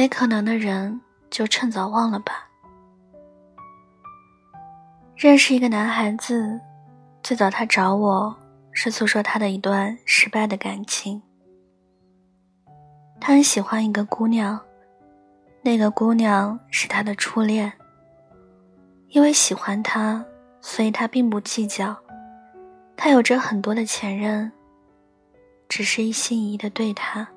没可能的人，就趁早忘了吧。认识一个男孩子，最早他找我是诉说他的一段失败的感情。他很喜欢一个姑娘，那个姑娘是他的初恋。因为喜欢他，所以他并不计较。他有着很多的前任，只是一心一意的对他，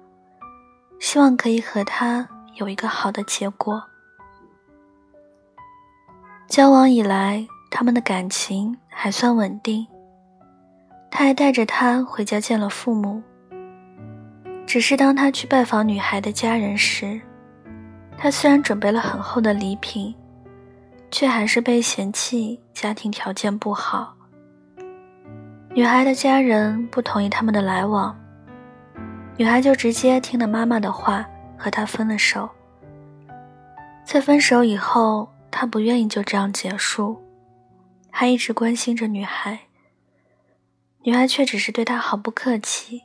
希望可以和他有一个好的结果。交往以来，他们的感情还算稳定。他还带着她回家见了父母。只是当他去拜访女孩的家人时，他虽然准备了很厚的礼品，却还是被嫌弃家庭条件不好。女孩的家人不同意他们的来往，女孩就直接听了妈妈的话和他分了手。在分手以后，他不愿意就这样结束，还一直关心着女孩。女孩却只是对他毫不客气。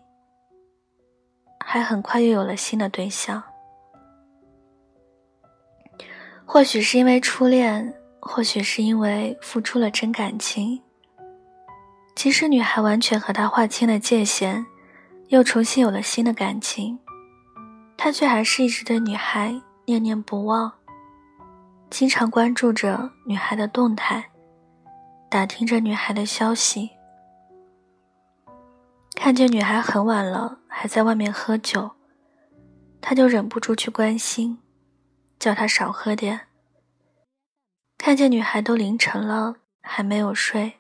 还很快又有了新的对象，或许是因为初恋，或许是因为付出了真感情。即使女孩完全和他划清了界限，又重新有了新的感情，他却还是一直对女孩念念不忘，经常关注着女孩的动态，打听着女孩的消息。看见女孩很晚了还在外面喝酒，他就忍不住去关心，叫她少喝点。看见女孩都凌晨了还没有睡，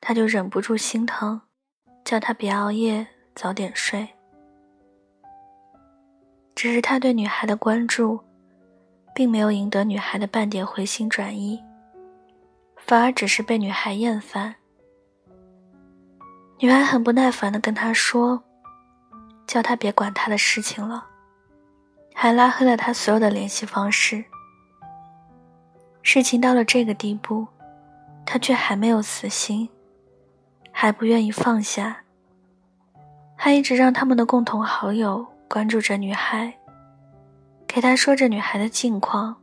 他就忍不住心疼，叫她别熬夜，早点睡。只是他对女孩的关注，并没有赢得女孩的半点回心转意，反而只是被女孩厌烦。女孩很不耐烦的跟他说：“叫他别管他的事情了。”还拉黑了他所有的联系方式。事情到了这个地步，他却还没有死心，还不愿意放下，还一直让他们的共同好友关注着女孩，给他说着女孩的近况。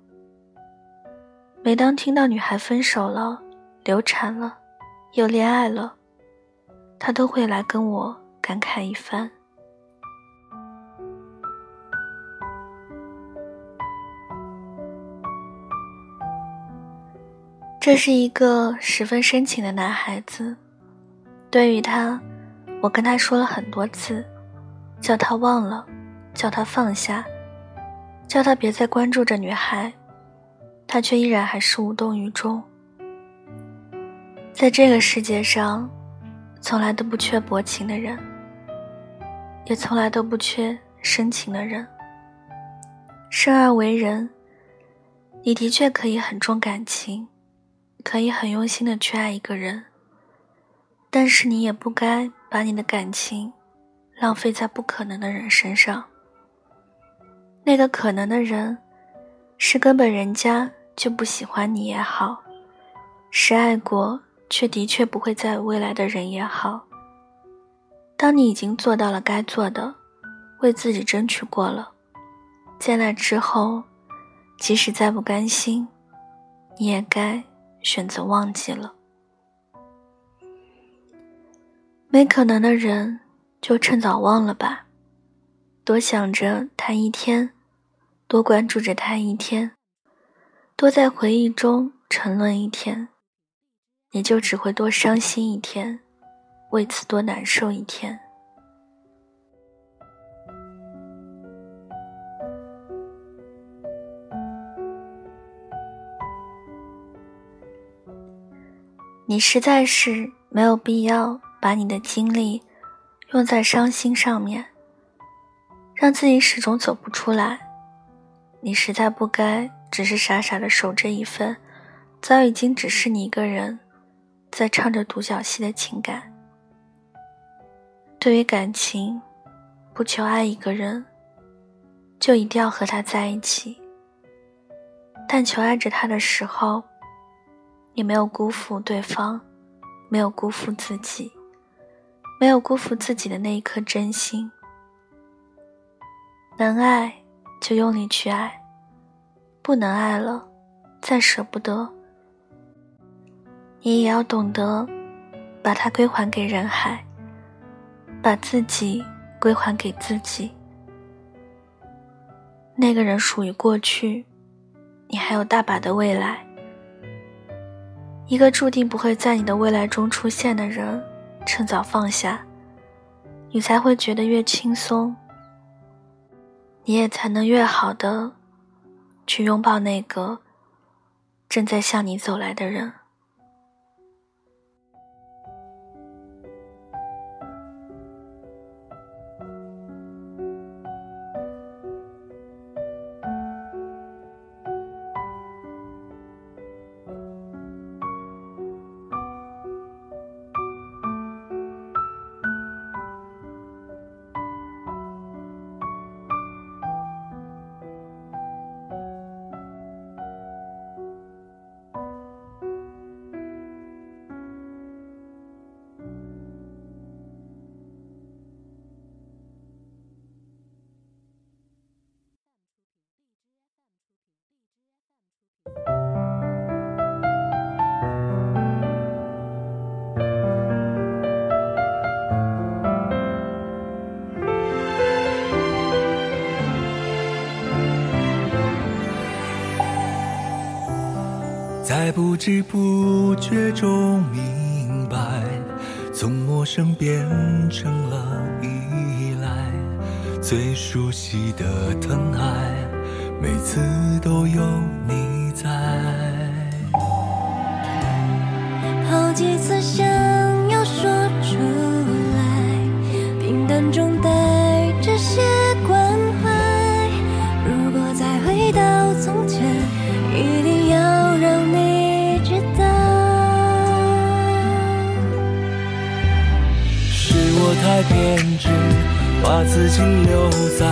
每当听到女孩分手了、流产了、又恋爱了，他都会来跟我感慨一番。这是一个十分深情的男孩子。对于他，我跟他说了很多次，叫他忘了，叫他放下，叫他别再关注着女孩，他却依然还是无动于衷。在这个世界上。从来都不缺薄情的人，也从来都不缺深情的人。生而为人，你的确可以很重感情，可以很用心的去爱一个人，但是你也不该把你的感情浪费在不可能的人身上。那个可能的人，是根本人家就不喜欢你也好，是爱过。却的确不会在未来的人也好。当你已经做到了该做的，为自己争取过了，在那之后，即使再不甘心，你也该选择忘记了。没可能的人，就趁早忘了吧。多想着他一天，多关注着他一天，多在回忆中沉沦一天。你就只会多伤心一天，为此多难受一天。你实在是没有必要把你的精力用在伤心上面，让自己始终走不出来。你实在不该只是傻傻的守着一份早已经只是你一个人。在唱着独角戏的情感。对于感情，不求爱一个人，就一定要和他在一起。但求爱着他的时候，你没有辜负对方，没有辜负自己，没有辜负自己的那一颗真心。能爱，就用力去爱，不能爱了，再舍不得，你也要懂得把它归还给人海，把自己归还给自己。那个人属于过去，你还有大把的未来。一个注定不会在你的未来中出现的人，趁早放下，你才会觉得越轻松。你也才能越好的去拥抱那个正在向你走来的人。在不知不觉中明白，从陌生变成了依赖，最熟悉的疼爱，每次都有你在。好几次想太偏执，把自己留在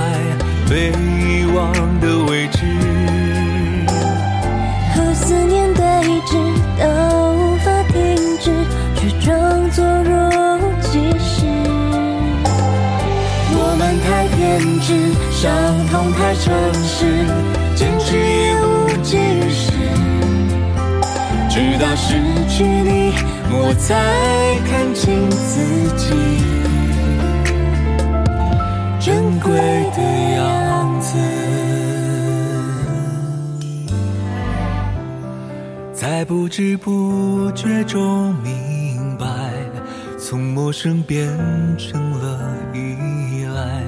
被遗忘的位置。和思念对峙到无法停止，却装作若无其事。我们太偏执，伤痛太诚实，坚持也无济于事。直到失去你，我才看清自己珍贵的样子。在不知不觉中明白，从陌生变成了依赖，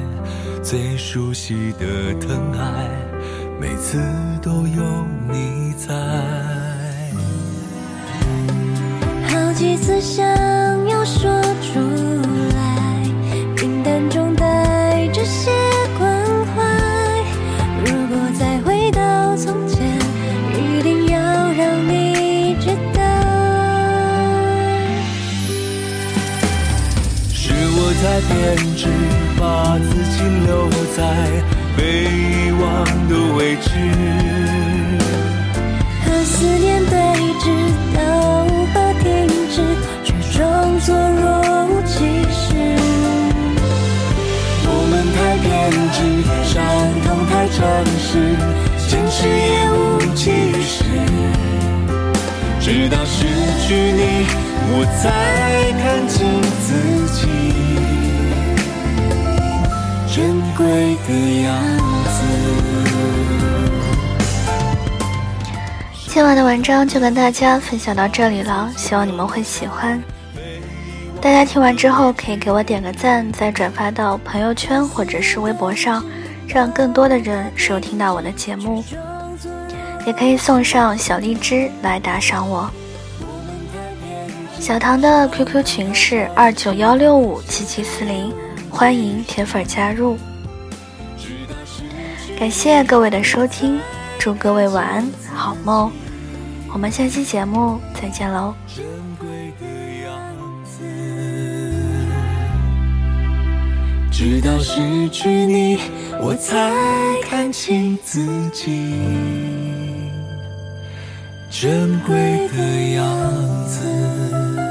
最熟悉的疼爱，每次都有你在。好几次想偏执，把自己留在被遗忘的位置。和思念对峙到无法停止，却装作若无其事。我们太偏执，伤痛太诚实，坚持也无济于事。直到失去你，我才看清珍贵的样子。今晚的文章就跟大家分享到这里了，希望你们会喜欢。大家听完之后可以给我点个赞，再转发到朋友圈或者是微博上，让更多的人收听到我的节目。也可以送上小荔枝来打赏我。小唐的 QQ 群是二九幺六五七七四零，欢迎铁粉加入。感谢各位的收听，祝各位晚安，好梦。我们下期节目再见喽。直到失去你，我才看清自己珍贵的样子。